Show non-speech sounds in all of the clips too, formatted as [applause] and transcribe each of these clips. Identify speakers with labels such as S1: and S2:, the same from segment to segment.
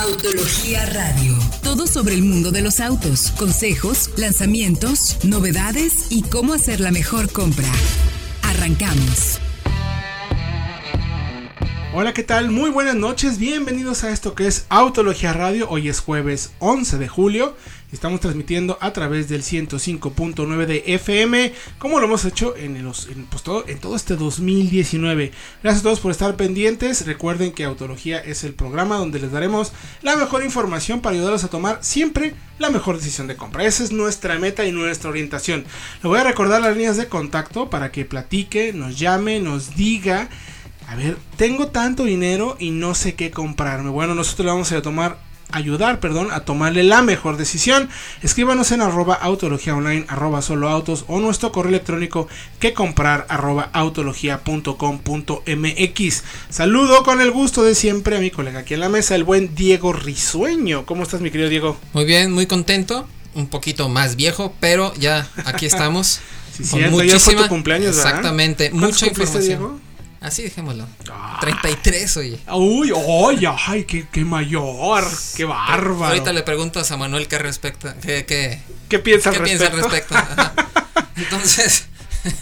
S1: Autología Radio. Todo sobre el mundo de los autos, consejos, lanzamientos, novedades y cómo hacer la mejor compra. Arrancamos.
S2: Hola, ¿qué tal? Muy buenas noches, bienvenidos a esto que es Autología Radio. Hoy es jueves 11 de julio. Estamos transmitiendo a través del 105.9 de FM, como lo hemos hecho en, los, pues, todo, en todo este 2019. Gracias a todos por estar pendientes. Recuerden que Autología es el programa donde les daremos la mejor información para ayudarlos a tomar siempre la mejor decisión de compra. Esa es nuestra meta y nuestra orientación. Le voy a recordar las líneas de contacto para que platique, nos llame, nos diga a ver, tengo tanto dinero y no sé qué comprarme. Bueno, nosotros le vamos a tomar ayudar, perdón, a tomarle la mejor decisión. Escríbanos en arroba autología online, arroba solo autos o nuestro correo electrónico que comprar arroba autología.com.mx. Saludo con el gusto de siempre a mi colega aquí en la mesa, el buen Diego Risueño. ¿Cómo estás, mi querido Diego?
S3: Muy bien, muy contento. Un poquito más viejo, pero ya aquí estamos. [laughs]
S2: sí, con muchísima, cumpleaños,
S3: Exactamente, mucha información. Diego? Así dejémoslo. 33, ah. oye. Uy,
S2: oye, ay, qué, qué mayor, qué bárbaro.
S3: Ahorita le preguntas a Manuel qué respecta, qué, qué,
S2: ¿Qué piensa al respecto? Piensa al respecto? [laughs]
S3: Entonces,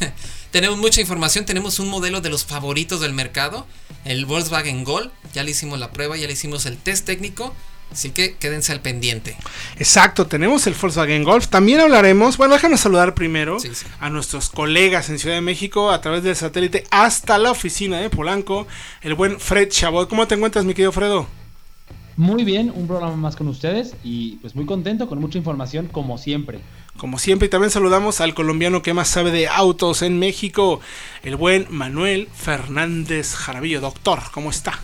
S3: [laughs] tenemos mucha información, tenemos un modelo de los favoritos del mercado, el Volkswagen Gol, ya le hicimos la prueba, ya le hicimos el test técnico Así que quédense al pendiente.
S2: Exacto, tenemos el Volkswagen Golf. También hablaremos, bueno, déjame saludar primero a nuestros colegas en Ciudad de México a través del satélite hasta la oficina de Polanco, el buen Fred Chabot. ¿Cómo te encuentras, mi querido Fredo?
S4: Muy bien, un programa más con ustedes y pues muy contento con mucha información como siempre.
S2: Como siempre, y también saludamos al colombiano que más sabe de autos en México, el buen Manuel Fernández Jarabillo. Doctor, ¿cómo está?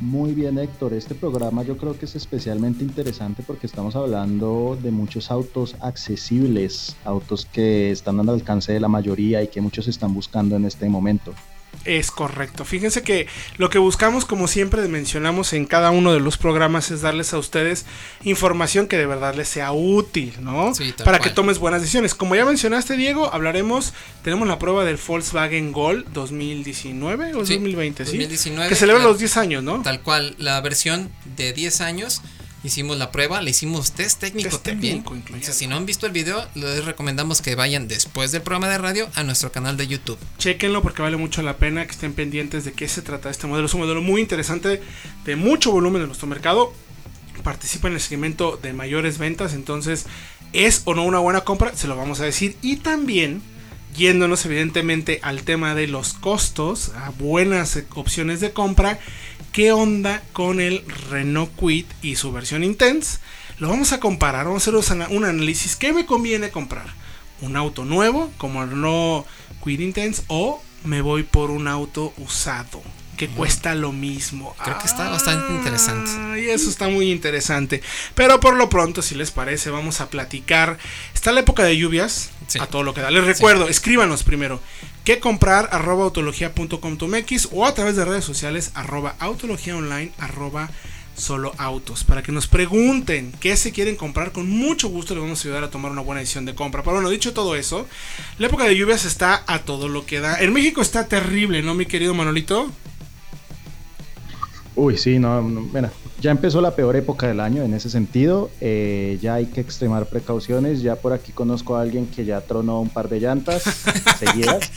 S5: Muy bien, Héctor. Este programa yo creo que es especialmente interesante porque estamos hablando de muchos autos accesibles, autos que están al alcance de la mayoría y que muchos están buscando en este momento.
S2: Es correcto. Fíjense que lo que buscamos, como siempre mencionamos en cada uno de los programas, es darles a ustedes información que de verdad les sea útil, ¿no? Para que tomes buenas decisiones. Como ya mencionaste, Diego, hablaremos, tenemos la prueba del Volkswagen Gol 2019 o 2020, ¿sí? 2019. Que celebra los 10 años, ¿no?
S3: Tal cual, la versión de 10 años hicimos la prueba, le hicimos test técnico también. Entonces, si no han visto el video, les recomendamos que vayan después del programa de radio a nuestro canal de YouTube.
S2: Chequenlo porque vale mucho la pena que estén pendientes de qué se trata este modelo. Es un modelo muy interesante, de mucho volumen en nuestro mercado. Participa en el segmento de mayores ventas, entonces es o no una buena compra, se lo vamos a decir. Y también yéndonos evidentemente al tema de los costos, a buenas opciones de compra qué onda con el Renault Quid y su versión Intense. Lo vamos a comparar, vamos a hacer un análisis. ¿Qué me conviene comprar? ¿Un auto nuevo como el Renault Quid Intense o me voy por un auto usado? Que cuesta lo mismo.
S3: Creo que está bastante interesante.
S2: Y eso está muy interesante. Pero por lo pronto, si les parece, vamos a platicar. Está la época de lluvias. A todo lo que da. Les recuerdo, escríbanos primero. ¿Qué comprar? arroba autología.com.mx o a través de redes sociales arroba autología online arroba solo autos para que nos pregunten qué se quieren comprar con mucho gusto les vamos a ayudar a tomar una buena decisión de compra pero bueno dicho todo eso la época de lluvias está a todo lo que da en México está terrible no mi querido Manolito
S5: Uy, sí, no, bueno, ya empezó la peor época del año en ese sentido. Eh, ya hay que extremar precauciones. Ya por aquí conozco a alguien que ya tronó un par de llantas [laughs] seguidas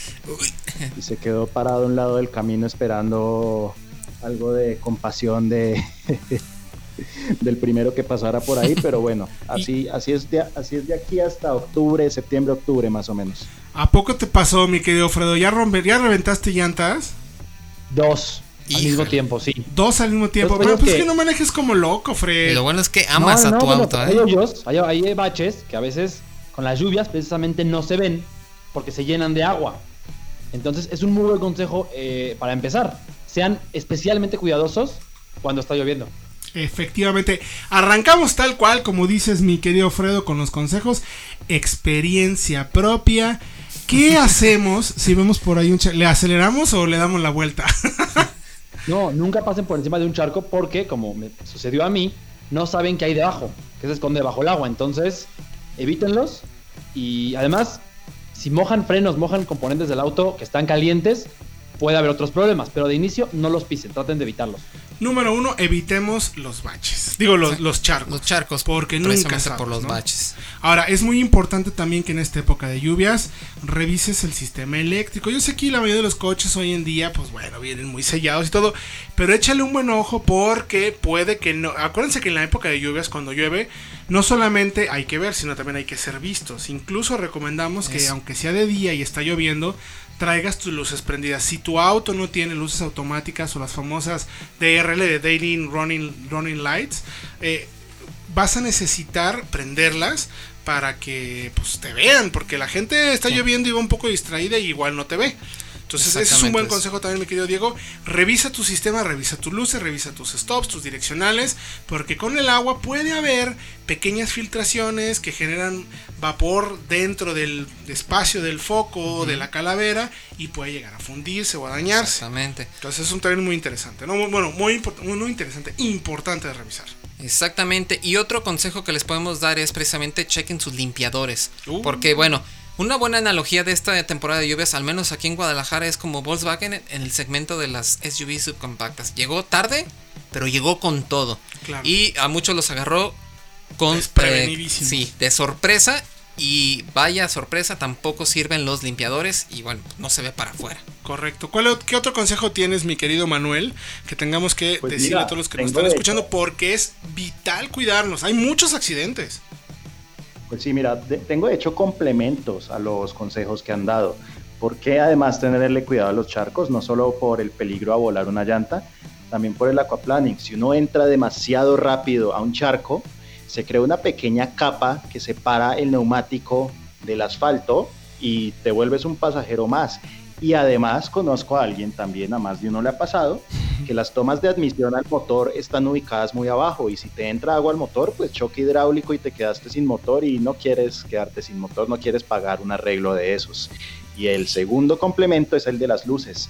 S5: y se quedó parado a un lado del camino esperando algo de compasión de [laughs] del primero que pasara por ahí, pero bueno, [laughs] así, así, es de, así es de aquí hasta octubre, septiembre, octubre más o menos.
S2: ¿A poco te pasó, mi querido Fredo? ¿Ya, romper, ya reventaste llantas?
S4: Dos. Al mismo tiempo, sí.
S2: Dos al mismo tiempo. Pero pues que... que no manejes como loco, Fred.
S3: lo bueno es que amas a tu auto,
S4: ¿eh? Hay hay, baches que a veces con las lluvias precisamente no se ven porque se llenan de agua. Entonces es un muy buen consejo eh, para empezar. Sean especialmente cuidadosos cuando está lloviendo.
S2: Efectivamente, arrancamos tal cual, como dices mi querido Fredo, con los consejos, experiencia propia. ¿Qué [laughs] hacemos si vemos por ahí un... ¿Le aceleramos o le damos la vuelta? [laughs]
S4: No, nunca pasen por encima de un charco porque, como me sucedió a mí, no saben qué hay debajo, que se esconde bajo el agua. Entonces, evítenlos. Y además, si mojan frenos, mojan componentes del auto que están calientes, puede haber otros problemas. Pero de inicio, no los pisen, traten de evitarlos.
S2: Número uno, evitemos los baches. Digo, los, los charcos.
S3: Los charcos.
S2: Porque nunca sabes,
S3: por los
S2: ¿no?
S3: baches.
S2: Ahora, es muy importante también que en esta época de lluvias revises el sistema eléctrico. Yo sé que la mayoría de los coches hoy en día, pues bueno, vienen muy sellados y todo, pero échale un buen ojo porque puede que no. Acuérdense que en la época de lluvias, cuando llueve, no solamente hay que ver, sino también hay que ser vistos. Incluso recomendamos que, aunque sea de día y está lloviendo, traigas tus luces prendidas. Si tu auto no tiene luces automáticas o las famosas De Daily Running, running Lights, eh, vas a necesitar prenderlas para que pues, te vean, porque la gente está
S3: Sí.
S2: lloviendo y va un poco distraída y igual no te ve. Entonces ese es un buen consejo también, mi querido Diego. Revisa tu sistema, revisa tus luces, revisa tus stops, tus direccionales, porque con el agua puede haber pequeñas filtraciones que generan vapor dentro del espacio del foco o de la calavera y puede llegar a fundirse o a dañarse.
S3: Exactamente.
S2: Entonces es un también muy interesante, ¿no? Muy- Bueno, muy, import- muy interesante, importante de revisar.
S3: Exactamente. Y otro consejo que les podemos dar es precisamente chequen sus limpiadores.
S2: Uh.
S3: Porque, bueno, una buena analogía de esta temporada de lluvias, al menos aquí en Guadalajara, es como Volkswagen en el segmento de las SUV subcompactas. Llegó tarde, pero llegó con todo.
S2: Claro.
S3: Y a muchos los agarró con... Sí, de sorpresa. Y vaya sorpresa, tampoco sirven los limpiadores y bueno, no se ve para afuera.
S2: Correcto. ¿Cuál, ¿Qué otro consejo tienes, mi querido Manuel, que tengamos que
S5: Pues
S2: decirle
S5: mira,
S2: a todos los que nos están escuchando? Porque es vital cuidarnos. Hay muchos accidentes.
S5: Pues sí, mira, tengo hecho complementos a los consejos que han dado. Porque además tenerle cuidado a los charcos, no solo por el peligro a volar una llanta, también por el aquaplaning. Si uno entra demasiado rápido a un charco, se crea una pequeña capa que separa el neumático del asfalto y te vuelves un pasajero más. Y además conozco a alguien también, a más de uno le ha pasado, que las tomas de admisión al motor están ubicadas muy abajo y si te entra agua al motor, pues choque hidráulico y te quedaste sin motor y no quieres quedarte sin motor, no quieres pagar un arreglo de esos. Y el segundo complemento es el de las luces.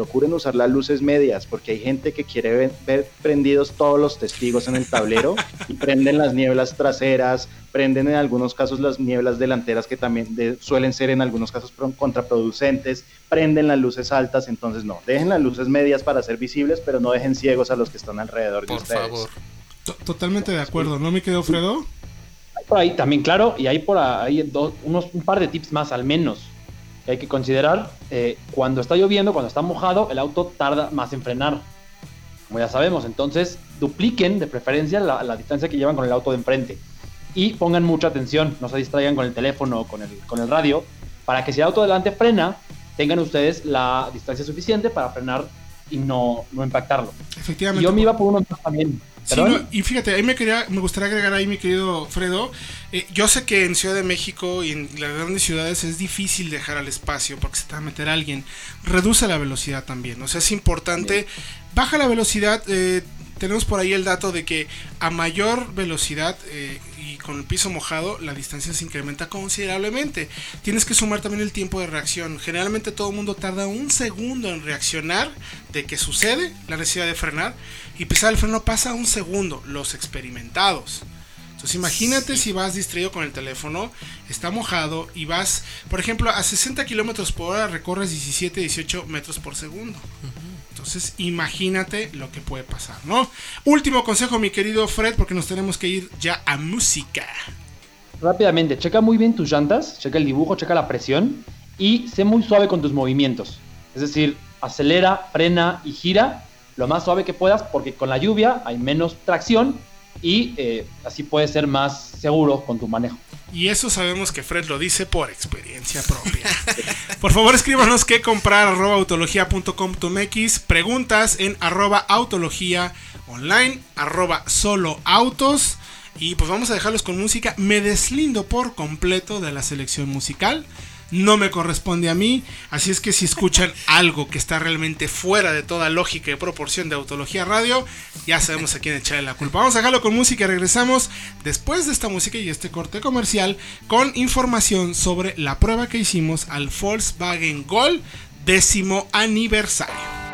S5: Procuren usar las luces medias porque hay gente que quiere ver, ver prendidos todos los testigos en el tablero y [laughs] prenden las nieblas traseras, prenden en algunos casos las nieblas delanteras que también de- suelen ser en algunos casos pro- contraproducentes, prenden las luces altas, entonces no, dejen las luces medias para ser visibles, pero no dejen ciegos a los que están alrededor de
S3: Por
S5: ustedes.
S3: favor.
S2: To- Totalmente de acuerdo, ¿no, mi querido Fredo?
S4: Por ahí también, claro, y hay por ahí dos, unos, un par de tips más al menos que hay que considerar. Eh, cuando está lloviendo, cuando está mojado, el auto tarda más en frenar. Como ya sabemos, entonces dupliquen de preferencia la, la distancia que llevan con el auto de enfrente. Y pongan mucha atención, no se distraigan con el teléfono o con el, con el radio, para que si el auto delante frena, tengan ustedes la distancia suficiente para frenar y no, no impactarlo. Y
S2: Efectivamente.
S4: yo me iba por uno más también.
S2: No, y fíjate, ahí me quería, me gustaría agregar ahí, mi querido Fredo. eh, yo sé que en Ciudad de México y en las grandes ciudades es difícil dejar al espacio porque se te va a meter alguien. Reduce la velocidad también. O sea, es importante. Baja la velocidad. eh, tenemos por ahí el dato de que a mayor velocidad eh, con el piso mojado, la distancia se incrementa considerablemente. Tienes que sumar también el tiempo de reacción. Generalmente todo el mundo tarda un segundo en reaccionar de que sucede la necesidad de frenar y pisar el freno pasa un segundo. Los experimentados. Entonces imagínate si vas distraído con el teléfono, está mojado y vas, por ejemplo, a 60 kilómetros por hora recorres 17, 18 metros por segundo. Entonces imagínate lo que puede pasar, ¿no? Último consejo, mi querido Fred, porque nos tenemos que ir ya a música.
S4: Rápidamente, checa muy bien tus llantas, checa el dibujo, checa la presión y sé muy suave con tus movimientos. Es decir, acelera, frena y gira lo más suave que puedas porque con la lluvia hay menos tracción y eh, así puedes ser más seguro con tu manejo.
S2: Y eso sabemos que Fred lo dice por experiencia propia. [laughs] por favor, escríbanos qué comprar arroba autología.com.mx, preguntas en arroba autología online, arroba solo autos. Y pues vamos a dejarlos con música. Me deslindo por completo de la selección musical. No me corresponde a mí. Así es que si escuchan algo que está realmente fuera de toda lógica y proporción de Autología Radio, ya sabemos a quién echarle la culpa. Vamos a dejarlo con música y regresamos después de esta música y este corte comercial con información sobre la prueba que hicimos al Volkswagen Gol décimo aniversario.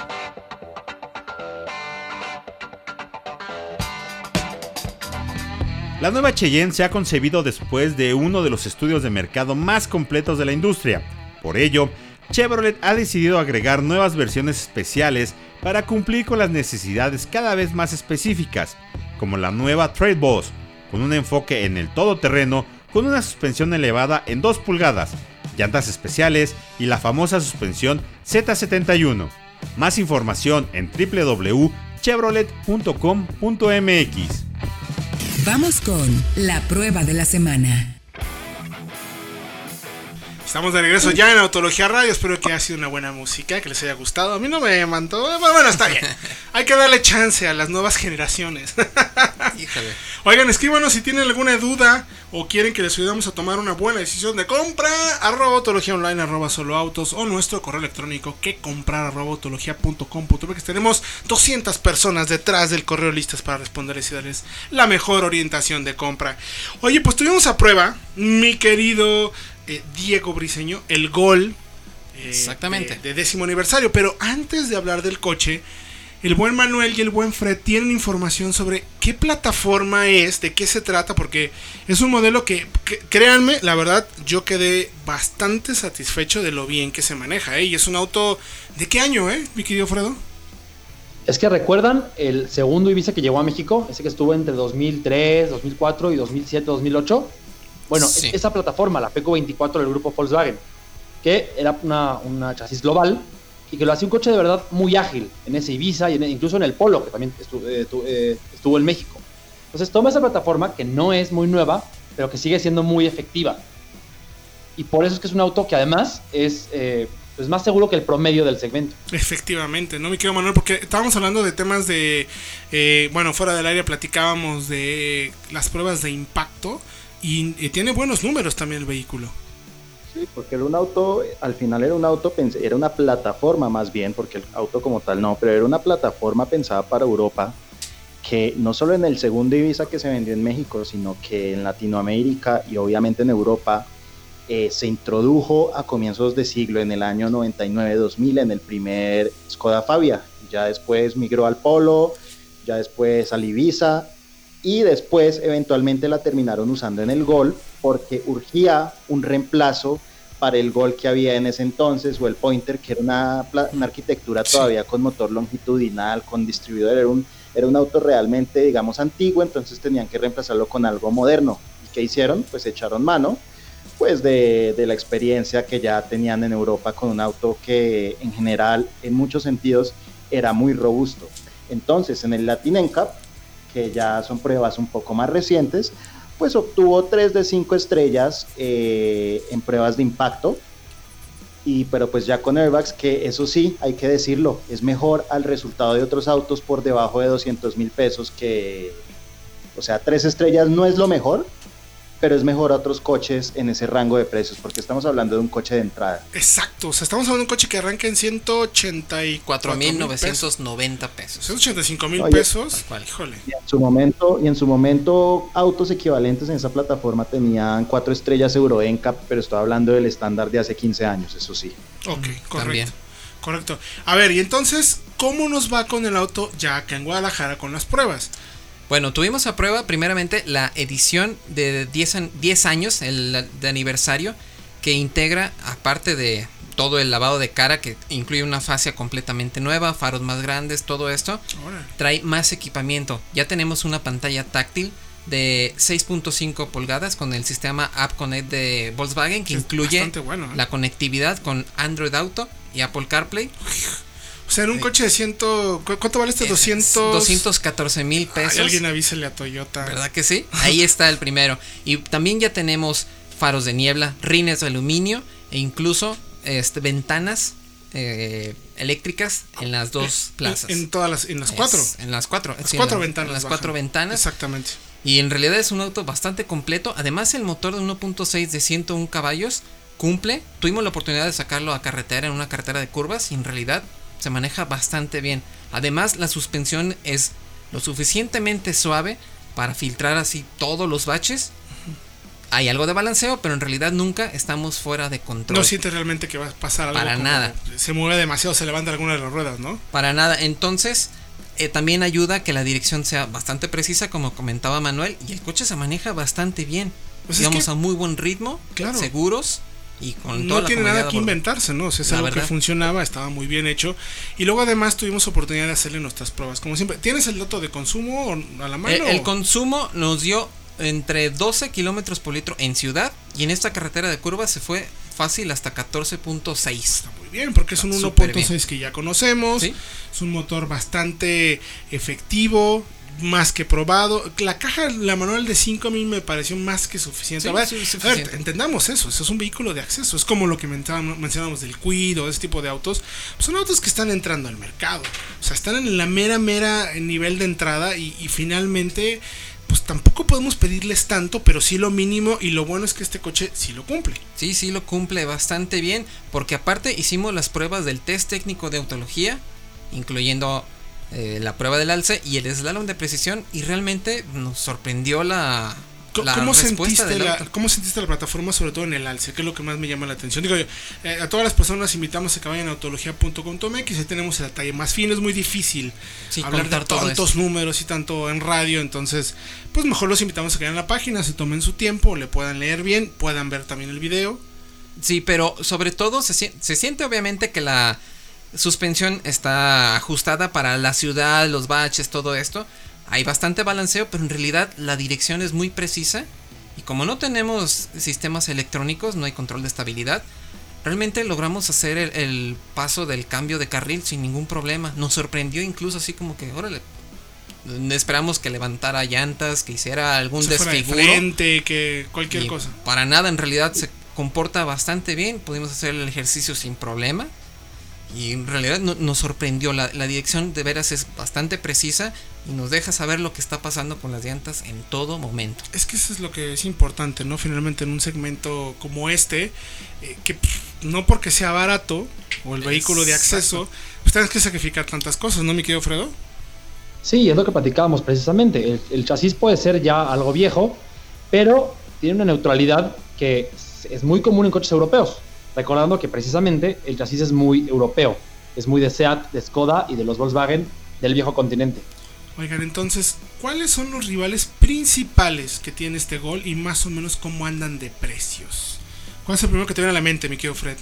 S6: La nueva Cheyenne se ha concebido después de uno de los estudios de mercado más completos de la industria. Por ello, Chevrolet ha decidido agregar nuevas versiones especiales para cumplir con las necesidades cada vez más específicas, como la nueva Trade Boss, con un enfoque en el todoterreno con una suspensión elevada en 2 pulgadas, llantas especiales y la famosa suspensión Z71. Más información en www.chevrolet.com.mx.
S1: Vamos con la prueba de la semana.
S2: Estamos de regreso ya en Autología Radio. Espero que haya sido una buena música, que les haya gustado. A mí no me mandó. Bueno, bueno, está bien. Hay que darle chance a las nuevas generaciones. [laughs]
S3: Híjole.
S2: Oigan, escríbanos si tienen alguna duda o quieren que les ayudemos a tomar una buena decisión de compra. Arroba autología online, arroba solo autos o nuestro correo electrónico que comprar arroba autología.com.mx. Tenemos 200 personas detrás del correo listas para responderles y darles la mejor orientación de compra. Oye, pues tuvimos a prueba, mi querido eh, Diego Briseño, el gol. eh,
S3: Exactamente.
S2: De, de décimo aniversario. Pero antes de hablar del coche, el buen Manuel y el buen Fred tienen información sobre qué plataforma es, de qué se trata, porque es un modelo que, que- créanme, la verdad, yo quedé bastante satisfecho de lo bien que se maneja, ¿eh? Y es un auto, ¿de qué año, eh, mi querido Fredo?
S4: Es que recuerdan el segundo Ibiza que llegó a México, ese que estuvo entre 2003, 2004 y 2007, 2008. Bueno,
S3: Sí.
S4: esa plataforma, la PECO 24 del grupo Volkswagen, que era una, una chasis global y que lo hacía un coche de verdad muy ágil en ese Ibiza y en- incluso en el Polo, que también estu- eh, tu- eh, estuvo en México. Entonces toma esa plataforma que no es muy nueva, pero que sigue siendo muy efectiva. Y por eso es que es un auto que además es eh, pues más seguro que el promedio del segmento.
S2: Efectivamente, ¿no, mi querido Manuel? Porque estábamos hablando de temas de, eh, bueno, fuera del área platicábamos de las pruebas de impacto y, y tiene buenos números también el vehículo.
S5: Sí, porque era un auto, al final era un auto, era una plataforma más bien, porque el auto como tal no, pero era una plataforma pensada para Europa, que no solo en el segundo Ibiza que se vendió en México, sino que en Latinoamérica y obviamente en Europa eh, se introdujo a comienzos de siglo, en el año 99-2000, en el primer Skoda Fabia. Ya después migró al Polo, ya después al Ibiza y después eventualmente la terminaron usando en el Gol porque urgía un reemplazo para el Gol que había en ese entonces o el Pointer que era una, una arquitectura
S2: Sí.
S5: todavía con motor longitudinal, con distribuidor, era un, era un auto realmente digamos antiguo, entonces tenían que reemplazarlo con algo moderno. ¿Y qué hicieron? Pues echaron mano pues de, de la experiencia que ya tenían en Europa con un auto que en general en muchos sentidos era muy robusto. Entonces en el Latin NCAP, que ya son pruebas un poco más recientes, pues obtuvo 3 de 5 estrellas eh, en pruebas de impacto. Y, pero pues ya con airbags, que eso sí, hay que decirlo, es mejor al resultado de otros autos por debajo de 200 mil pesos que, o sea, 3 estrellas no es lo mejor, pero es mejor a otros coches en ese rango de precios, porque estamos hablando de un coche de entrada.
S2: Exacto, o sea, estamos hablando de un coche que arranca en 184 mil pesos.
S3: 4.990 pesos.
S2: 185 mil pesos.
S3: tal cual.
S2: Híjole.
S5: Y en su momento, y en su momento autos equivalentes en esa plataforma tenían 4 estrellas Euro NCAP, pero estoy hablando del estándar de hace 15 años, eso sí.
S2: Ok, correcto.
S3: También.
S2: Correcto. A ver, y entonces, ¿cómo nos va con el auto ya acá en Guadalajara con las pruebas?
S3: Bueno, tuvimos a prueba primeramente la edición de 10, an- 10 años, el de aniversario, que integra, aparte de todo el lavado de cara, que incluye una fascia completamente nueva, faros más grandes, todo esto, trae más equipamiento. Ya tenemos una pantalla táctil de 6.5 pulgadas con el sistema App Connect de Volkswagen que
S2: Es
S3: incluye
S2: bueno, ¿eh?
S3: la conectividad con Android Auto y Apple CarPlay.
S2: O sea, en un
S3: Sí.
S2: coche de 100. ¿cu- ¿Cuánto vale este?
S3: Es
S2: 200.
S3: 214 mil
S2: Ay,
S3: pesos.
S2: alguien avísele a Toyota.
S3: ¿Verdad que sí? Ahí está el primero. Y también ya tenemos faros de niebla, rines de aluminio e incluso este, ventanas eh, eléctricas en las dos
S2: En-
S3: plazas.
S2: En, todas las, en las
S3: Es-
S2: cuatro.
S3: En las cuatro.
S2: Las
S3: sí,
S2: cuatro
S3: en la-
S2: ventanas.
S3: en las
S2: bajan.
S3: cuatro ventanas.
S2: Exactamente.
S3: Y en realidad es un auto bastante completo. Además, el motor de 1.6 de 101 caballos cumple. Tuvimos la oportunidad de sacarlo a carretera en una carretera de curvas y en realidad se maneja bastante bien. Además, la suspensión es lo suficientemente suave para filtrar así todos los baches. Hay algo de balanceo, pero en realidad nunca estamos fuera de control.
S2: No sientes realmente que va a pasar algo.
S3: Para
S2: como
S3: nada.
S2: Se mueve demasiado, se levanta alguna de las ruedas, ¿no?
S3: Para nada. Entonces, eh, también ayuda a que la dirección sea bastante precisa, como comentaba Manuel, y el coche se maneja bastante bien.
S2: Pues es
S3: Digamos
S2: que-
S3: a muy buen ritmo,
S2: Claro.
S3: seguros y con
S2: no tiene nada que inventarse, ¿no? O sea, es algo que funcionaba, estaba muy bien hecho. Y luego además tuvimos oportunidad de hacerle nuestras pruebas. Como siempre, ¿tienes el dato de consumo a la mano?
S3: El, el consumo nos dio entre 12 kilómetros por litro en ciudad y en esta carretera de curvas se fue fácil hasta 14.6.
S2: Está muy bien, porque es un
S3: Está súper
S2: 1.6 que ya conocemos.
S3: Sí.
S2: Es un motor bastante efectivo, más que probado. La caja, la manual de 5 a mí me pareció más que suficiente.
S3: Sí,
S2: a, ver,
S3: sí,
S2: a ver,
S3: suficiente.
S2: entendamos eso, eso es un vehículo de acceso. Es como lo que mencionamos del Cuido, ese tipo de autos. Son autos que están entrando al mercado. O sea, están en la mera, mera nivel de entrada y, y finalmente... Pues tampoco podemos pedirles tanto, pero sí lo mínimo y lo bueno es que este coche sí lo cumple.
S3: Sí, sí lo cumple bastante bien porque aparte hicimos las pruebas del test técnico de autología, incluyendo eh, la prueba del alce y el slalom de precisión y realmente nos sorprendió la, la
S2: ¿Cómo sentiste, la. ¿Cómo sentiste la plataforma, sobre todo en el alce? Que es lo que más me llama la atención. Digo, eh, a todas las personas invitamos a que vayan a autología.com.mx. Ahí tenemos el detalle más fino. Es muy difícil
S3: Sí,
S2: hablar de tantos números y tanto en radio. Entonces, pues mejor los invitamos a que vayan a la página, se tomen su tiempo, le puedan leer bien, puedan ver también el video.
S3: Sí, pero sobre todo se, se siente obviamente que la suspensión está ajustada para la ciudad, los baches, todo esto. Hay bastante balanceo, pero en realidad la dirección es muy precisa. Y como no tenemos sistemas electrónicos, no hay control de estabilidad. Realmente logramos hacer el, el paso del cambio de carril sin ningún problema. Nos sorprendió incluso así como que, órale, esperamos que levantara llantas, que hiciera algún
S2: Se fuera de
S3: desfiguro.
S2: frente, que cualquier
S3: Y
S2: cosa.
S3: Para nada, en realidad se comporta bastante bien. Pudimos hacer el ejercicio sin problema. Y en realidad no- nos sorprendió. La, la dirección de veras es bastante precisa y nos deja saber lo que está pasando con las llantas en todo momento.
S2: Es que eso es lo que es importante, ¿no? Finalmente en un segmento como este, eh, que pff, no porque sea barato o el vehículo de acceso, pues tienes que sacrificar tantas cosas, ¿no, mi querido Fredo?
S4: Sí, es lo que platicábamos precisamente. El, el chasis puede ser ya algo viejo, pero tiene una neutralidad que es muy común en coches europeos. Recordando que precisamente el chasis es muy europeo. Es muy de SEAT, de Skoda y de los Volkswagen del viejo continente.
S2: Oigan, entonces, ¿cuáles son los rivales principales que tiene este gol y más o menos cómo andan de precios? ¿Cuál es el primero que te viene a la mente, mi querido Fred?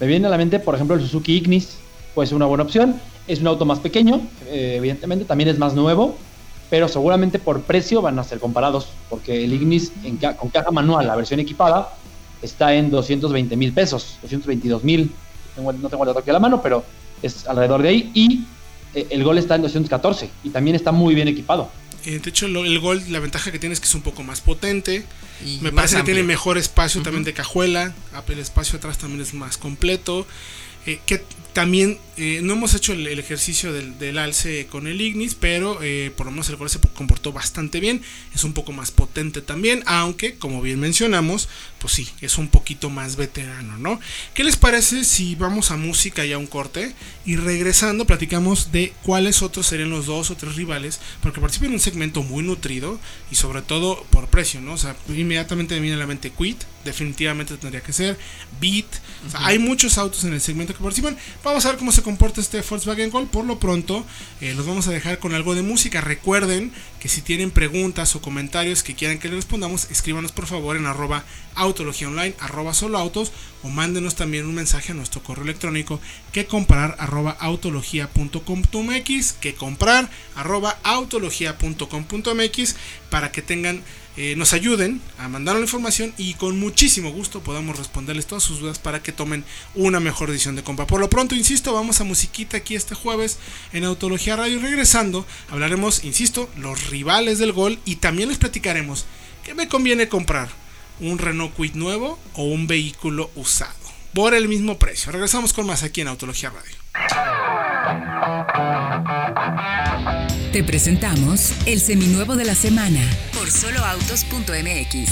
S4: Me viene a la mente, por ejemplo, el Suzuki Ignis. Puede ser una buena opción. Es un auto más pequeño, eh, evidentemente, también es más nuevo, pero seguramente por precio van a ser comparados, porque el Ignis en ca- con caja manual, la versión equipada, está en 220 mil pesos, 222 mil. No tengo el dato aquí a la mano, pero es alrededor de ahí. Y eh, el Gol está en 214 y también está muy bien equipado.
S2: Eh, de hecho, lo- el gol, la ventaja que tiene es que es un poco más potente.
S3: Y
S2: Me
S3: más
S2: parece que tiene mejor espacio también de cajuela. ah, El espacio atrás también es más completo. Eh, que también eh, no hemos hecho el, el ejercicio del, del alce con el Ignis, pero eh, por lo menos el gol se comportó bastante bien. Es un poco más potente también, aunque, como bien mencionamos, pues sí, es un poquito más veterano, ¿no? ¿Qué les parece si vamos a música y a un corte? Y regresando, platicamos de cuáles otros serían los dos o tres rivales, porque participan en un segmento muy nutrido y sobre todo por precio, ¿no? O sea, inmediatamente me viene a la mente Quit, definitivamente tendría que ser, Beat, o sea, hay muchos autos en el segmento que participan. Vamos a ver cómo se comporta este Volkswagen Gol. Por lo pronto, eh, los vamos a dejar con algo de música. Recuerden que si tienen preguntas o comentarios que quieran que les respondamos, escríbanos por favor en arroba autología online, arroba solo autos, o mándenos también un mensaje a nuestro correo electrónico que comprar arroba autología.com.mx, que comprar arroba autología.com.mx para que tengan eh, nos ayuden a mandar la información y con muchísimo gusto podamos responderles todas sus dudas para que tomen una mejor decisión de compra. Por lo pronto, insisto, vamos a musiquita aquí este jueves en Autología Radio. Regresando, hablaremos, insisto, los rivales del gol y también les platicaremos qué me conviene comprar, un Renault Kwid nuevo o un vehículo usado por el mismo precio. Regresamos con más aquí en Autología Radio.
S1: Te presentamos el seminuevo de la semana por soloautos.mx.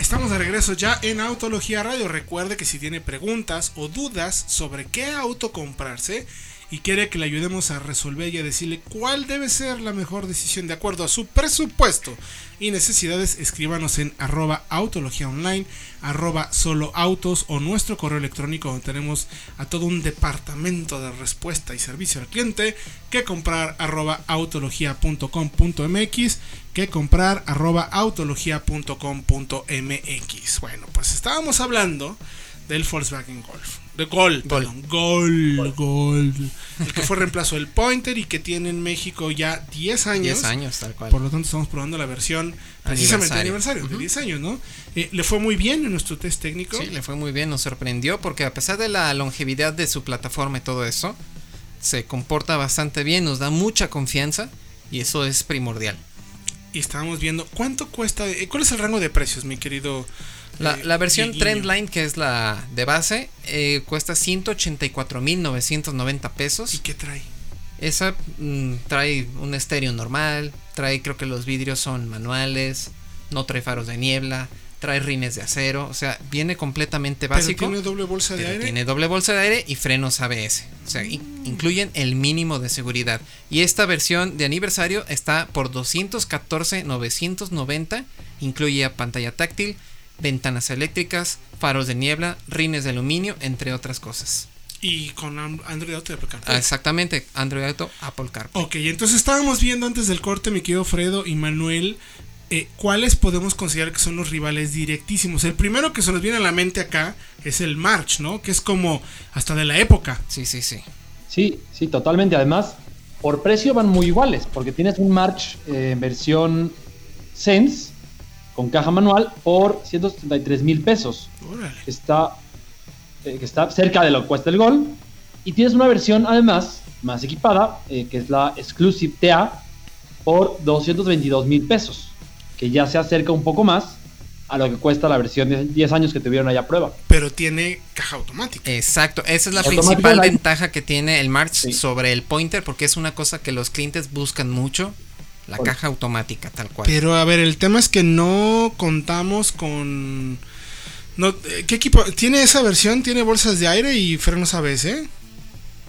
S2: Estamos de regreso ya en Autología Radio. Recuerde que si tiene preguntas o dudas sobre qué auto comprarse, y quiere que le ayudemos a resolver y a decirle cuál debe ser la mejor decisión de acuerdo a su presupuesto y necesidades, escríbanos en arroba autología online, arroba solo autos o nuestro correo electrónico donde tenemos a todo un departamento de respuesta y servicio al cliente que comprar arroba autología.com.mx que comprar arroba autología.com.mx. Bueno, pues estábamos hablando del Volkswagen Golf. De Gol, perdón. Gol, Gol. El que fue reemplazo del Pointer y que tiene en México ya 10 años.
S3: 10 años, tal cual.
S2: Por lo tanto, estamos probando la versión precisamente de
S3: Aniversario.
S2: aniversario, de 10 años, ¿no? Eh, le fue muy bien en nuestro test técnico.
S3: Sí, le fue muy bien, nos sorprendió porque a pesar de la longevidad de su plataforma y todo eso, se comporta bastante bien, nos da mucha confianza y eso es primordial.
S2: Y estábamos viendo cuánto cuesta. eh, ¿Cuál es el rango de precios, mi querido?
S3: La,
S2: eh,
S3: la versión? Trendline, que es la de base, eh, cuesta 184.990 pesos.
S2: ¿Y qué trae?
S3: Esa mm, trae un estéreo normal, trae creo que los vidrios son manuales, no trae faros de niebla, trae rines de acero, o sea, viene completamente básico.
S2: Pero tiene doble bolsa de aire.
S3: tiene doble bolsa de aire y frenos ABS. O sea, in- incluyen el mínimo de seguridad. Y esta versión de aniversario está por 214,990. Incluye pantalla táctil, ventanas eléctricas, faros de niebla, rines de aluminio, entre otras cosas.
S2: Y con Android Auto de Apple CarPlay.
S3: Ah, exactamente, Android Auto, Apple CarPlay.
S2: Ok, entonces estábamos viendo antes del corte, mi querido Fredo y Manuel, eh, cuáles podemos considerar que son los rivales directísimos. El primero que se nos viene a la mente acá es el March, ¿no? Que es como hasta de la época.
S3: Sí, sí, sí.
S4: Sí, sí, totalmente. Además, por precio van muy iguales, porque tienes un March eh, en versión Sense con caja manual por 173 mil pesos.
S2: Órale.
S4: Está, eh, que está cerca de lo que cuesta el Gol. Y tienes una versión, además, más equipada, eh, que es la Exclusive TA, por 222 mil pesos, que ya se acerca un poco más a lo que cuesta la versión de 10 años que tuvieron allá a prueba.
S2: Pero tiene caja automática.
S3: Exacto, esa es la principal ventaja que tiene el March
S4: Sí.
S3: sobre el Pointer, porque es una cosa que los clientes buscan mucho, la
S4: Bueno.
S3: caja automática, tal cual.
S2: Pero a ver, el tema es que no contamos con... No, eh, ¿Qué equipo? ¿Tiene esa versión? ¿Tiene bolsas de aire y frenos ABS? eh?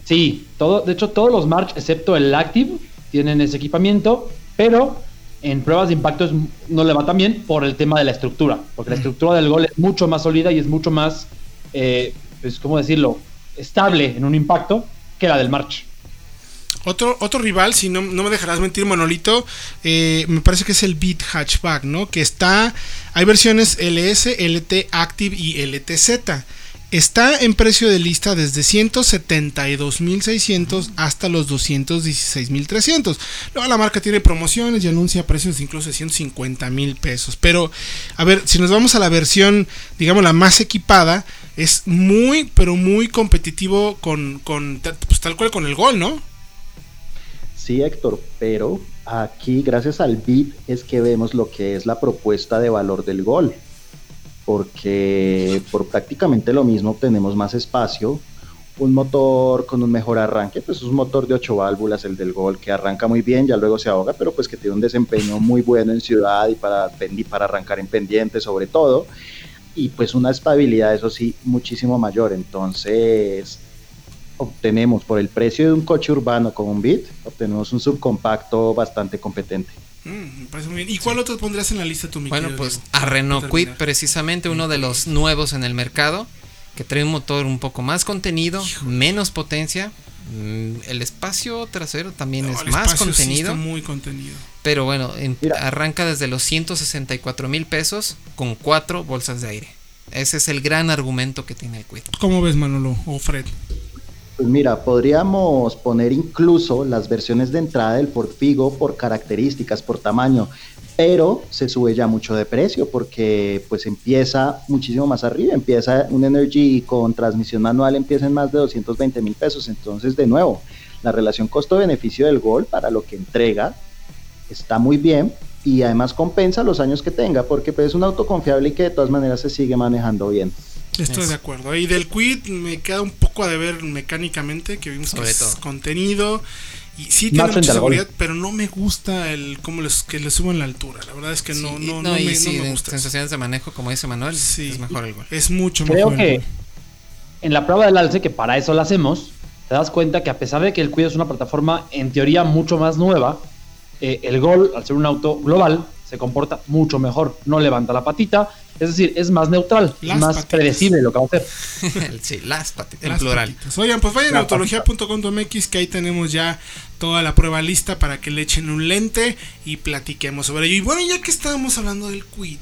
S4: Sí, todo, de hecho todos los March, excepto el Active, tienen ese equipamiento, pero en pruebas de impacto es- no le va tan bien por el tema de la estructura, porque la estructura del Gol es mucho más sólida y es mucho más, eh, pues, ¿cómo decirlo?, estable en un impacto que la del March.
S2: Otro, otro rival, si no, no me dejarás mentir, Manolito, eh, me parece que es el Beat Hatchback, ¿no? Que está, hay versiones LS, LT Active y LTZ. Está en precio de lista desde 172.600 hasta los 216.300. Luego la marca tiene promociones y anuncia precios incluso de 150 mil pesos. Pero, a ver, si nos vamos a la versión, digamos, la más equipada, es muy, pero muy competitivo con, con pues, tal cual con el gol, ¿no?
S5: Sí, Héctor, pero aquí gracias al bit es que vemos lo que es la propuesta de valor del gol. Porque por prácticamente lo mismo obtenemos más espacio, un motor con un mejor arranque, pues es un motor de 8 válvulas, el del gol, que arranca muy bien, ya luego se ahoga, pero pues que tiene un desempeño muy bueno en ciudad y para, para arrancar en pendiente sobre todo. Y pues una estabilidad, eso sí, muchísimo mayor. Entonces, obtenemos por el precio de un coche urbano con un Beat, obtenemos un subcompacto bastante competente.
S2: Mm, me parece muy bien. ¿Y cuál otro pondrías en la lista tú, mi
S3: Bueno,
S2: querido
S3: pues a Renault
S2: terminar.
S3: precisamente uno de los nuevos en el mercado, que trae un motor un poco más contenido, menos potencia. mm, El espacio trasero también
S2: No,
S3: es
S2: el
S3: más
S2: sí
S3: contenido,
S2: está muy contenido.
S3: pero bueno, en- arranca desde los 164 mil pesos con cuatro bolsas de aire. Ese es el gran argumento que tiene el Kwid.
S2: ¿Cómo ves, Manolo o Fred?
S5: Pues mira, podríamos poner incluso las versiones de entrada del Ford Figo por características, por tamaño, pero se sube ya mucho de precio porque pues empieza muchísimo más arriba, empieza un Energy con transmisión manual, empieza en más de 220 mil pesos, entonces de nuevo, la relación costo-beneficio del Gol para lo que entrega está muy bien y además compensa los años que tenga porque pues, es un auto confiable y que de todas maneras se sigue manejando bien.
S2: Estoy
S3: Eso.
S2: de acuerdo. Y del Quid me queda un poco a deber mecánicamente, que vimos
S3: Sobre
S2: que es
S3: todo.
S2: contenido. Y sí
S4: Más
S2: tiene mucha seguridad, pero no me gusta el cómo les, que le suben la altura. La verdad es que no,
S3: Sí,
S2: no, no,
S3: y
S2: me,
S3: sí,
S2: no me gusta.
S3: sensaciones de manejo, como dice Manuel,
S2: Sí.
S3: es mejor el Gol.
S2: Es mucho
S4: Creo
S2: mejor.
S4: que en la prueba del alce, que para eso la hacemos, te das cuenta que a pesar de que el Quid es una plataforma en teoría mucho más nueva, eh, el Gol, al ser un auto global, se comporta mucho mejor, no levanta la patita, es decir, es más neutral,
S2: Las
S4: más
S2: patitas.
S4: predecible lo que va a hacer. [laughs]
S3: sí, las patitas, en
S2: Las
S3: plural.
S2: patitas. Oigan, pues vayan a autología.com.mx que ahí tenemos ya toda la prueba lista para que le echen un lente y platiquemos sobre ello. Y bueno, ya que estábamos hablando del quit,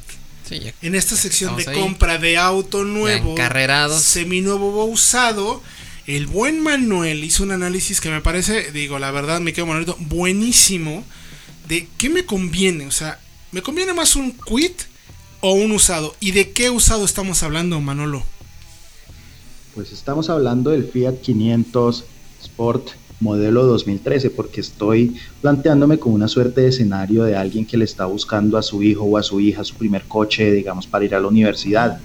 S3: Sí, ya.
S2: en esta sección de
S3: ahí.
S2: compra de auto nuevo,
S3: encarrerados.
S2: seminuevo o usado, el buen Manuel hizo un análisis que me parece, digo, la verdad, me quedo Manuelito, buenísimo, de qué me conviene, o sea, ¿me conviene más un quit o un usado? ¿Y de qué usado estamos hablando, Manolo?
S5: Pues estamos hablando del Fiat 500 Sport modelo 2013 porque estoy planteándome como una suerte de escenario de alguien que le está buscando a su hijo o a su hija su primer coche, digamos, para ir a la universidad.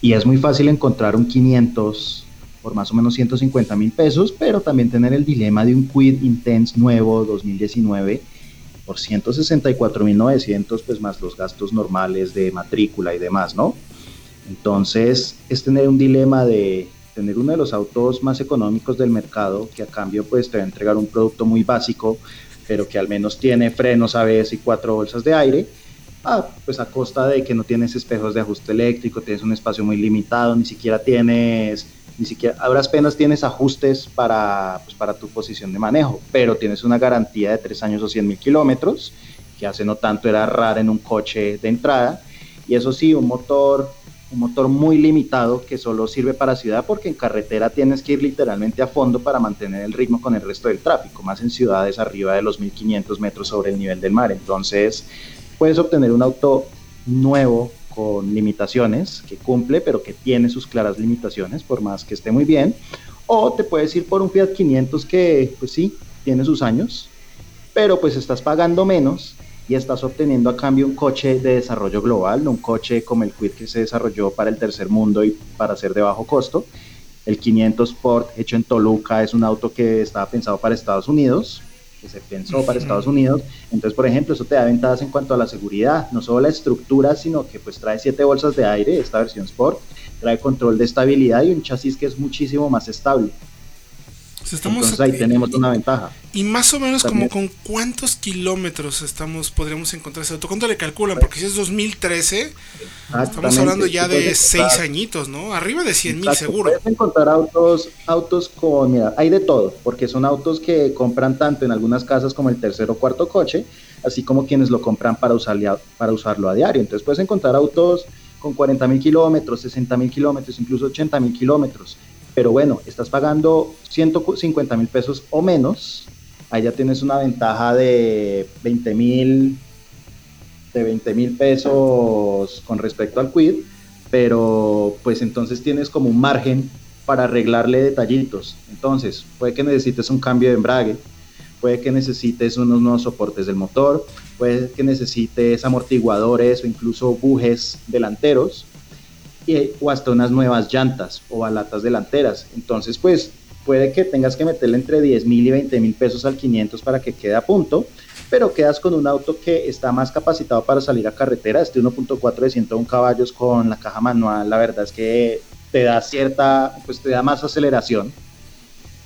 S5: Y es muy fácil encontrar un 500 por más o menos 150 mil pesos, pero también tener el dilema de un Quid Intense nuevo 2019 por 164.900, pues más los gastos normales de matrícula y demás, ¿no? Entonces es tener un dilema de tener uno de los autos más económicos del mercado que a cambio pues te va a entregar un producto muy básico, pero que al menos tiene frenos ABS y cuatro bolsas de aire, ah, pues a costa de que no tienes espejos de ajuste eléctrico, tienes un espacio muy limitado, ni siquiera tienes, ni siquiera, a penas tienes ajustes para, pues, para tu posición de manejo, pero tienes una garantía de tres años o 100 mil kilómetros, que hace no tanto era rara en un coche de entrada, y eso sí, un motor un motor muy limitado que solo sirve para ciudad porque en carretera tienes que ir literalmente a fondo para mantener el ritmo con el resto del tráfico, más en ciudades arriba de los 1500 metros sobre el nivel del mar. Entonces puedes obtener un auto nuevo con limitaciones, que cumple, pero que tiene sus claras limitaciones, por más que esté muy bien. O te puedes ir por un Fiat 500 que, pues sí, tiene sus años, pero pues estás pagando menos y estás obteniendo a cambio un coche de desarrollo global, un coche como el Quid que se desarrolló para el tercer mundo y para ser de bajo costo. El 500 Sport hecho en Toluca es un auto que estaba pensado para Estados Unidos, que se pensó para Estados Unidos. Entonces, por ejemplo, eso te da ventajas en cuanto a la seguridad, no solo la estructura, sino que pues trae siete bolsas de aire, esta versión Sport, trae control de estabilidad y un chasis que es muchísimo más estable. Entonces ahí tenemos una ventaja.
S2: Y más o menos como con cuántos kilómetros estamos podríamos encontrar ese auto. ¿Cuánto le calculan? Porque si es 2013, estamos hablando ya de 6
S5: encontrar-
S2: añitos, ¿no? Arriba de 100 mil seguro.
S5: Puedes encontrar autos, autos con, mira, hay de todo, porque son autos que compran tanto en algunas casas como el tercer o cuarto coche, así como quienes lo compran para, usarle- para usarlo a diario. Entonces puedes encontrar autos con 40 mil kilómetros, 60 mil kilómetros, incluso 80 mil kilómetros. Pero bueno, estás pagando 150 mil pesos o menos, ahí ya tienes una ventaja de 20 mil de 20 mil pesos con respecto al quid, pero pues entonces tienes como un margen para arreglarle detallitos. Entonces, puede que necesites un cambio de embrague, puede que necesites unos nuevos soportes del motor, puede que necesites amortiguadores o incluso bujes delanteros y- o hasta unas nuevas llantas o balatas delanteras. Entonces, pues puede que tengas que meterle entre 10 mil y 20 mil pesos al 500 para que quede a punto, pero quedas con un auto que está más capacitado para salir a carretera. Este 1.4 de 101 caballos con la caja manual, la verdad es que te da cierta, pues te da más aceleración.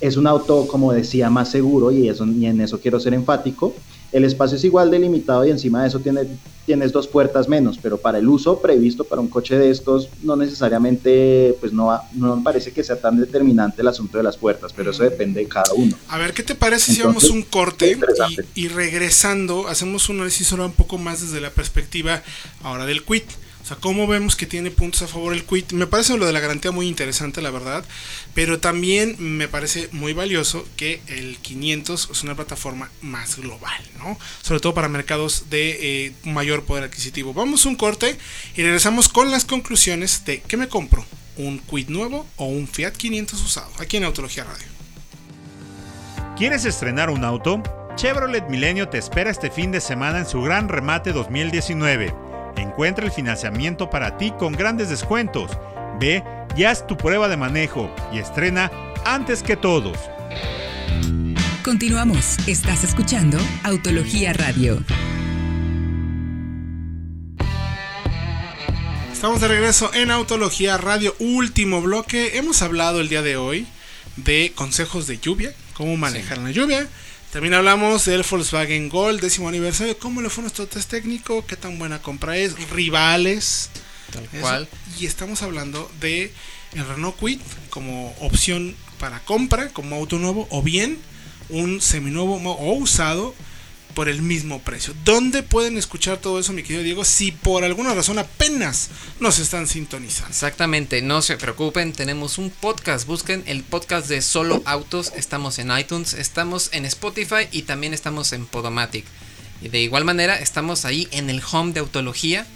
S5: Es un auto, como decía, más seguro y, eso, y en eso quiero ser enfático. El espacio es igual delimitado y encima de eso tiene, tienes dos puertas menos, pero para el uso previsto para un coche de estos no necesariamente, pues no, no me parece que sea tan determinante el asunto de las puertas, pero eso depende de cada uno.
S2: A ver, ¿qué te parece si
S5: Entonces,
S2: vamos un corte y regresando hacemos un análisis ahora un poco más desde la perspectiva ahora del quit? O sea, cómo vemos que tiene puntos a favor el quit. Me parece lo de la garantía muy interesante, la verdad. Pero también me parece muy valioso que el 500 es una plataforma más global, ¿no? Sobre todo para mercados de eh, mayor poder adquisitivo. Vamos a un corte y regresamos con las conclusiones de ¿qué me compro? ¿Un quit nuevo o un Fiat 500 usado? Aquí en Autología Radio.
S6: ¿Quieres estrenar un auto? Chevrolet Milenio te espera este fin de semana en su gran remate 2019. Encuentra el financiamiento para ti con grandes descuentos. Ve y haz tu prueba de manejo y estrena antes que todos.
S1: Continuamos. Estás escuchando Autología Radio.
S2: Estamos de regreso en Autología Radio, último bloque. Hemos hablado el día de hoy de consejos de lluvia, cómo manejar la lluvia. También hablamos del Volkswagen Gol, décimo aniversario, cómo le fue nuestro test técnico, qué tan buena compra es, rivales.
S3: Tal
S2: eso.
S3: cual.
S2: Y estamos hablando de el Renault Kwid como opción para compra, como auto nuevo, o bien un seminuevo o usado por el mismo precio. ¿Dónde pueden escuchar todo eso, mi querido Diego? Si por alguna razón apenas nos están sintonizando.
S3: Exactamente, no se preocupen, tenemos un podcast, busquen el podcast de Solo Autos, estamos en iTunes, estamos en Spotify y también estamos en Podomatic. Y de igual manera estamos ahí en el home de autología,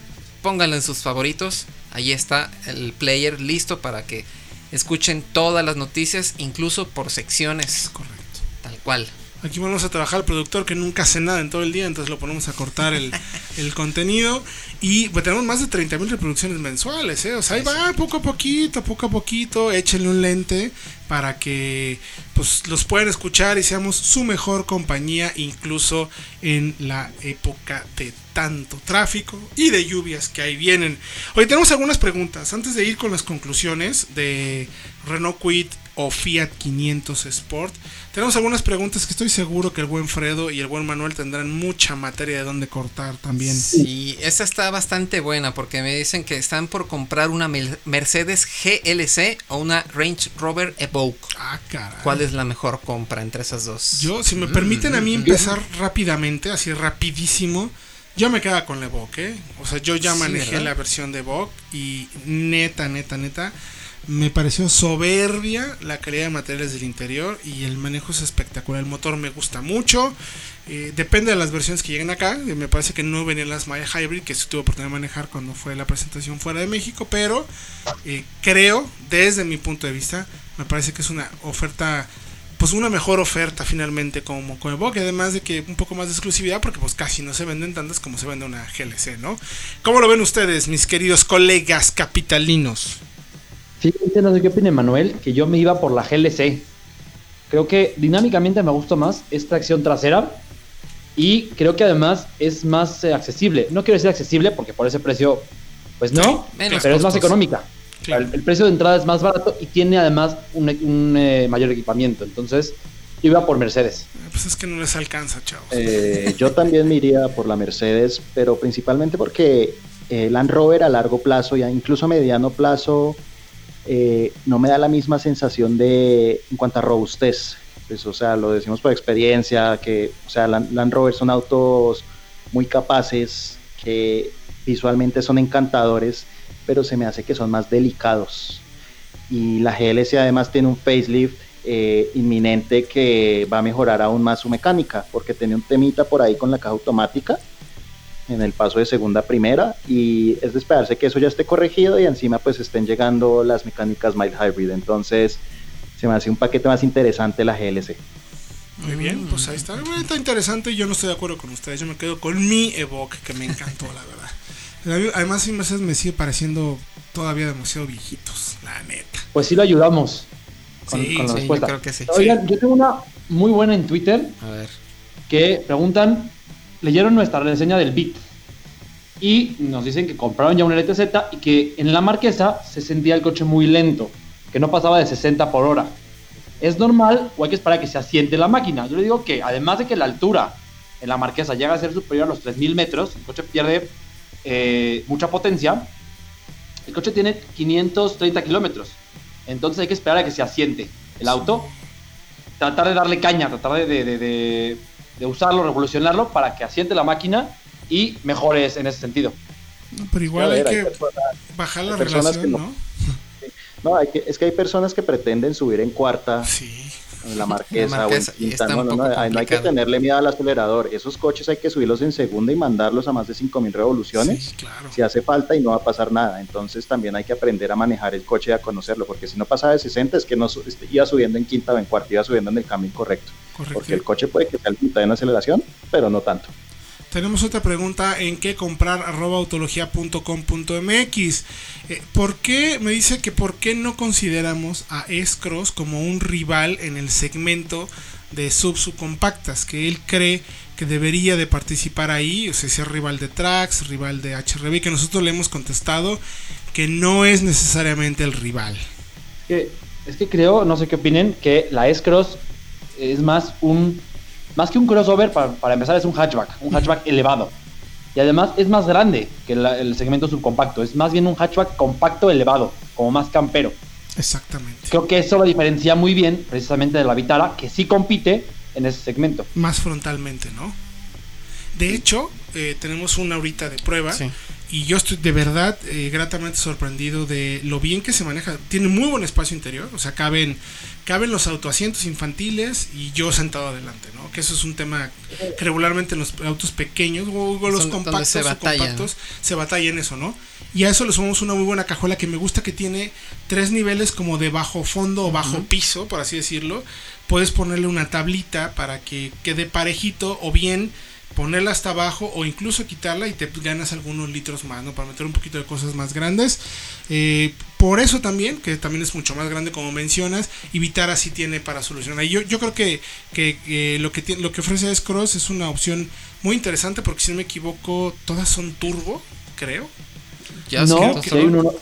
S3: pónganlo en sus favoritos, ahí está el player listo para que escuchen todas las noticias, incluso por secciones,
S2: Correcto.
S3: tal cual.
S2: Aquí vamos a trabajar el productor que nunca hace nada en todo el día, entonces lo ponemos a cortar el, [laughs] el contenido. Y pues, tenemos más de 30 mil reproducciones mensuales, ¿eh? O sea, ahí va poco a poquito, poco a poquito. Échenle un lente para que pues los puedan escuchar y seamos su mejor compañía, incluso en la época de tanto tráfico y de lluvias que ahí vienen. Hoy tenemos algunas preguntas antes de ir con las conclusiones de Renault Kwid o Fiat 500 Sport. Tenemos algunas preguntas que estoy seguro que el buen Fredo y el buen Manuel tendrán mucha materia de donde cortar también.
S3: Y esta está bastante buena porque me dicen que están por comprar una Mercedes GLC o una Range Rover Evoque.
S2: Ah, caray.
S3: ¿Cuál es la mejor compra entre esas dos?
S2: Yo, si me permiten a mí empezar rápidamente, así rapidísimo, yo me queda con la Evoque, ¿eh? O sea, yo ya
S3: Sí,
S2: manejé la versión de Evoque y neta, neta, neta, me pareció soberbia la calidad de materiales del interior y el manejo es espectacular. El motor me gusta mucho. eh, depende de las versiones que lleguen acá. eh, Me parece que no venían las Maya Hybrid, que sí tuve oportunidad de manejar cuando fue la presentación fuera de México, pero eh, creo, desde mi punto de vista, me parece que es una oferta pues una mejor oferta finalmente como con Evoque, además de que un poco más de exclusividad porque pues casi no se venden tantas como se vende una GLC, ¿no? ¿Cómo lo ven ustedes, mis queridos colegas capitalinos?
S4: Fíjense, no sé qué opina Manuel, que yo me iba por la GLC. Creo que dinámicamente me gusta más, es tracción trasera y creo que además es más eh, accesible. No quiero decir accesible porque por ese precio, pues no, pero es más económica. El, el precio de entrada es más barato y tiene además un, un, eh, mayor equipamiento. Entonces, yo iba por Mercedes.
S2: Pues es que no les alcanza, chavos.
S5: Eh, yo también me iría por la Mercedes, pero principalmente porque el Land Rover a largo plazo y incluso a mediano plazo eh, no me da la misma sensación de en cuanto a robustez. Pues, o sea, lo decimos por experiencia, que o sea, Land, Land Rover son autos muy capaces, que visualmente son encantadores, pero se me hace que son más delicados. Y la GLC además tiene un facelift eh, inminente que va a mejorar aún más su mecánica, porque tenía un temita por ahí con la caja automática en el paso de segunda a primera y es de esperarse que eso ya esté corregido y encima pues estén llegando las mecánicas mild hybrid entonces se me hace un paquete más interesante la GLC
S2: Muy bien, pues ahí está. Bueno, está interesante. Yo no estoy de acuerdo con ustedes. Yo me quedo con mi Evoque, que me encantó, la verdad. Además, sí, Mercedes me sigue pareciendo todavía demasiado viejitos, la neta.
S4: Pues sí lo ayudamos con,
S2: Sí,
S4: con la
S3: sí, yo creo que sí.
S4: Oigan, yo tengo una muy buena en Twitter
S3: A ver.
S4: que preguntan, leyeron nuestra reseña del Beat y nos dicen que compraron ya un LTZ y que en la marquesa se sentía el coche muy lento, que no pasaba de 60 por hora. ¿Es normal o hay que esperar a que se asiente la máquina? Yo le digo que además de que la altura en la marquesa llega a ser superior a los 3.000 metros, el coche pierde eh, mucha potencia, el coche tiene 530 kilómetros, entonces hay que esperar a que se asiente el auto, tratar de darle caña, tratar de, de- de- de- de usarlo, revolucionarlo para que asiente la máquina y mejores en ese sentido.
S2: No, pero igual
S5: ver,
S2: hay
S5: hay
S2: que
S5: personas-
S2: bajar la relación,
S5: que no.
S2: ¿no? [laughs]
S5: no hay que, es que hay personas que pretenden subir en cuarta
S2: Sí.
S5: en la marquesa,
S3: La Marquesa,
S5: o en quinta no, no, no, no hay que tenerle miedo al acelerador esos coches hay que subirlos en segunda y mandarlos a más de 5000 revoluciones
S2: Sí, claro.
S5: si hace falta y no va a pasar nada. Entonces también hay que aprender a manejar el coche y a conocerlo, porque si no pasaba de 60 es que no su- este, iba subiendo en quinta o en cuarta, iba subiendo en el cambio incorrecto.
S2: Correcto.
S5: Porque el coche puede que sea mitad en aceleración, pero no tanto.
S2: Tenemos otra pregunta en qué comprar arroba autología.com.mx. Eh, ¿Por qué? Me dice que por qué no consideramos a S-Cross como un rival en el segmento de sub subcompactas, que él cree que debería de participar ahí, o sea, ser rival de Trax, rival de HRB, que nosotros le hemos contestado que no es necesariamente el rival.
S4: Que Es que creo, no sé qué opinen, que la S-Cross es más un. Más que un crossover, para, para empezar, es un hatchback, un hatchback elevado. Y además es más grande que la- el segmento subcompacto. Es más bien un hatchback compacto elevado, como más campero.
S2: Exactamente.
S4: Creo que eso lo diferencia muy bien precisamente de la Vitara, que sí compite en ese segmento.
S2: Más frontalmente, ¿no? De hecho, eh, tenemos una ahorita de prueba.
S3: Sí.
S2: Y yo estoy de verdad eh, gratamente sorprendido de lo bien que se maneja. Tiene muy buen espacio interior. O sea, caben, caben los autoasientos infantiles y yo sentado adelante, ¿no? Que eso es un tema que regularmente en los autos pequeños o, o los
S3: Son
S2: compactos
S3: se
S2: o
S3: batalla,
S2: compactos se batalla en eso, ¿no? Y a eso le sumamos una muy buena cajuela que me gusta que tiene tres niveles como de bajo fondo o bajo piso, por así decirlo. Puedes ponerle una tablita para que quede parejito o bien ponerla hasta abajo o incluso quitarla y te ganas algunos litros más, ¿no? Para meter un poquito de cosas más grandes. Eh, por eso también, que también es mucho más grande como mencionas, y Vitara sí tiene para solucionar. Y yo, yo creo que, que, eh, lo, que tiene- lo que ofrece S-Cross es una opción muy interesante porque si no me equivoco, todas son turbo, creo.
S3: Ya
S4: no, sí hay un
S3: solo-
S4: uno-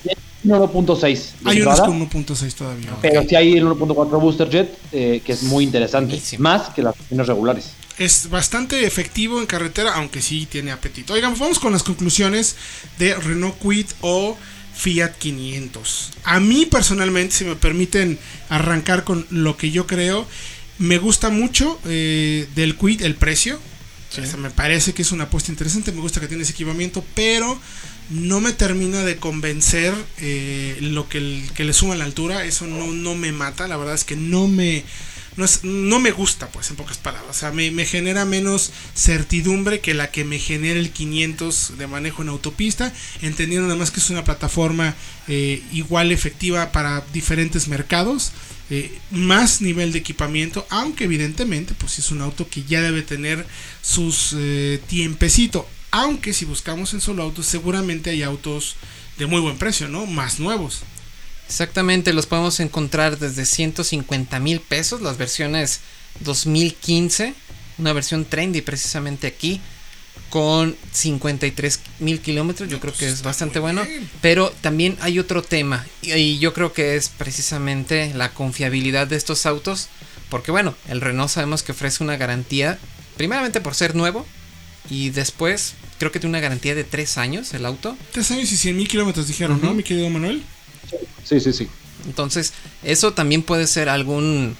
S4: un 1.6 de
S2: Hay
S4: entrada,
S2: con 1.6 todavía.
S4: pero sí hay el 1.4 Booster Jet, eh, que es muy interesante.
S3: Buenísimo.
S4: Más que las regulares.
S2: Es bastante efectivo en carretera, aunque sí tiene apetito. Oigan, pues vamos con las conclusiones de Renault Kwid o Fiat 500. A mí personalmente, si me permiten arrancar con lo que yo creo, me gusta mucho eh, del Kwid el precio. O sea, me parece que es una apuesta interesante, me gusta que tiene ese equipamiento, pero no me termina de convencer eh, lo que, el- que le suma la altura, eso no, no me mata, la verdad es que no me, no, no me gusta, pues en pocas palabras, o sea, me, me genera menos certidumbre que la que me genera el 500 de manejo en autopista, entendiendo nada más que es una plataforma eh, igual efectiva para diferentes mercados. eh, más nivel de equipamiento, aunque evidentemente pues es un auto que ya debe tener sus eh, tiempecito, aunque si buscamos en solo autos seguramente hay autos de muy buen precio, ¿no? Más nuevos.
S3: Exactamente, los podemos encontrar desde 150 mil pesos, las versiones 2015, una versión trendy precisamente aquí, con 53 mil kilómetros, yo creo que es bastante bueno, pero también hay otro tema, y, yo creo que es precisamente la confiabilidad de estos autos, porque bueno, el Renault sabemos que ofrece una garantía, primeramente por ser nuevo, y después creo que tiene una garantía de 3 años el auto,
S2: Tres años y 100 mil kilómetros dijeron, ¿no, mi querido Manuel?
S5: Sí, sí, sí.
S3: Entonces, eso también puede ser algún.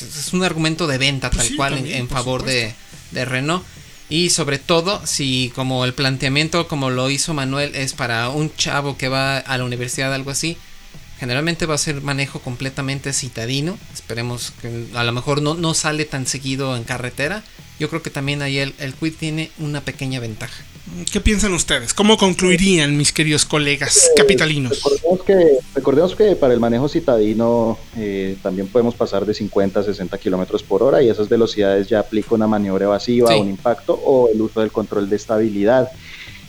S3: Es un argumento de venta,
S2: Pues
S3: tal
S2: sí,
S3: cual, en-
S2: también,
S3: en, favor de, de Renault. Y sobre todo, si como el planteamiento, como lo hizo Manuel, es para un chavo que va a la universidad, algo así, generalmente va a ser manejo completamente citadino. Esperemos que a lo mejor no, no sale tan seguido en carretera. Yo creo que también ahí el, el Quid tiene una pequeña ventaja.
S2: ¿Qué piensan ustedes? ¿Cómo concluirían, mis queridos colegas capitalinos?
S5: Recordemos que, recordemos que para el manejo citadino eh, también podemos pasar de 50 a 60 kilómetros por hora y esas velocidades ya aplica una maniobra evasiva,
S3: Sí.
S5: un impacto o el uso del control de estabilidad.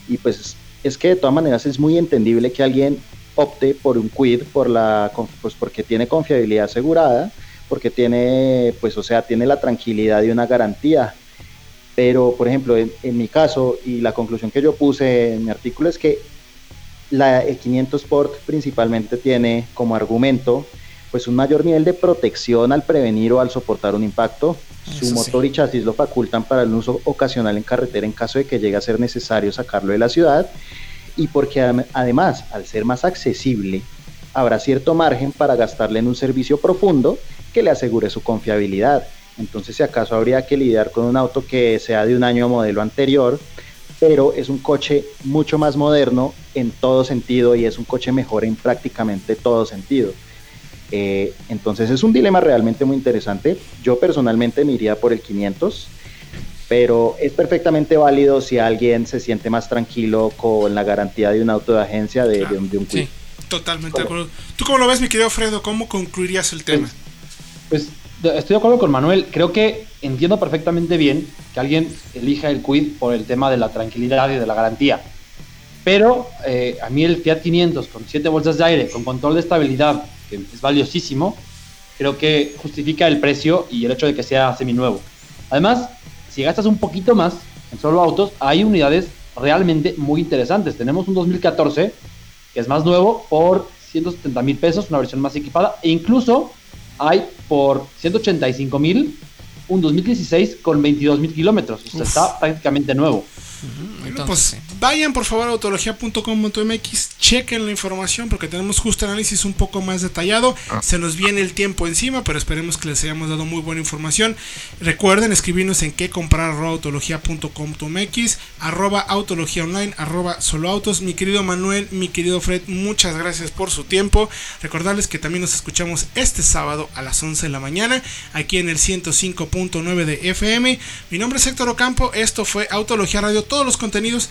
S5: Y pues es que de todas maneras es muy entendible que alguien opte por un quid por la, pues porque tiene confiabilidad asegurada, porque tiene, pues o sea, tiene la tranquilidad y una garantía. Pero, por ejemplo, en, en mi caso, y la conclusión que yo puse en mi artículo es que la, el 500 Sport principalmente tiene como argumento pues un mayor nivel de protección al prevenir o al soportar un impacto. Su
S3: Eso sí.
S5: motor y chasis lo facultan para el uso ocasional en carretera en caso de que llegue a ser necesario sacarlo de la ciudad y porque adem- además al ser más accesible habrá cierto margen para gastarle en un servicio profundo que le asegure su confiabilidad. Entonces si acaso habría que lidiar con un auto que sea de un año modelo anterior, pero es un coche mucho más moderno en todo sentido y es un coche mejor en prácticamente todo sentido. Eh, entonces es un dilema realmente muy interesante. Yo personalmente me iría por el 500, pero es perfectamente válido si alguien se siente más tranquilo con la garantía de un auto de agencia de, de un, de un
S3: Sí.
S2: Totalmente de acuerdo. ¿Tú cómo lo ves, mi querido Fredo? ¿Cómo concluirías el tema?
S4: Pues de- estoy de acuerdo con Manuel. Creo que entiendo perfectamente bien que alguien elija el Quid por el tema de la tranquilidad y de la garantía. Pero eh, a mí el Fiat 500 con 7 bolsas de aire, con control de estabilidad, que es valiosísimo, creo que justifica el precio y el hecho de que sea seminuevo. Además, si gastas un poquito más en solo autos, hay unidades realmente muy interesantes. Tenemos un 2014 que es más nuevo por 170 mil pesos, una versión más equipada. E incluso hay por 185 mil un 2016 con 22 mil kilómetros. O sea, está prácticamente nuevo.
S2: Bueno,
S3: Entonces,
S2: pues
S3: sí.
S2: Vayan por favor a autología.com.mx, chequen la información porque tenemos justo análisis un poco más detallado. Se nos viene el tiempo encima, pero esperemos que les hayamos dado muy buena información. Recuerden escribirnos en qué comprar arroba autología.com.mx, arroba autología online, arroba solo autos. Mi querido Manuel, mi querido Fred, muchas gracias por su tiempo. Recordarles que también nos escuchamos este sábado a las 11 de la mañana aquí en el 105.9 de FM. Mi nombre es Héctor Ocampo, esto fue Autología Radio, todos los contenidos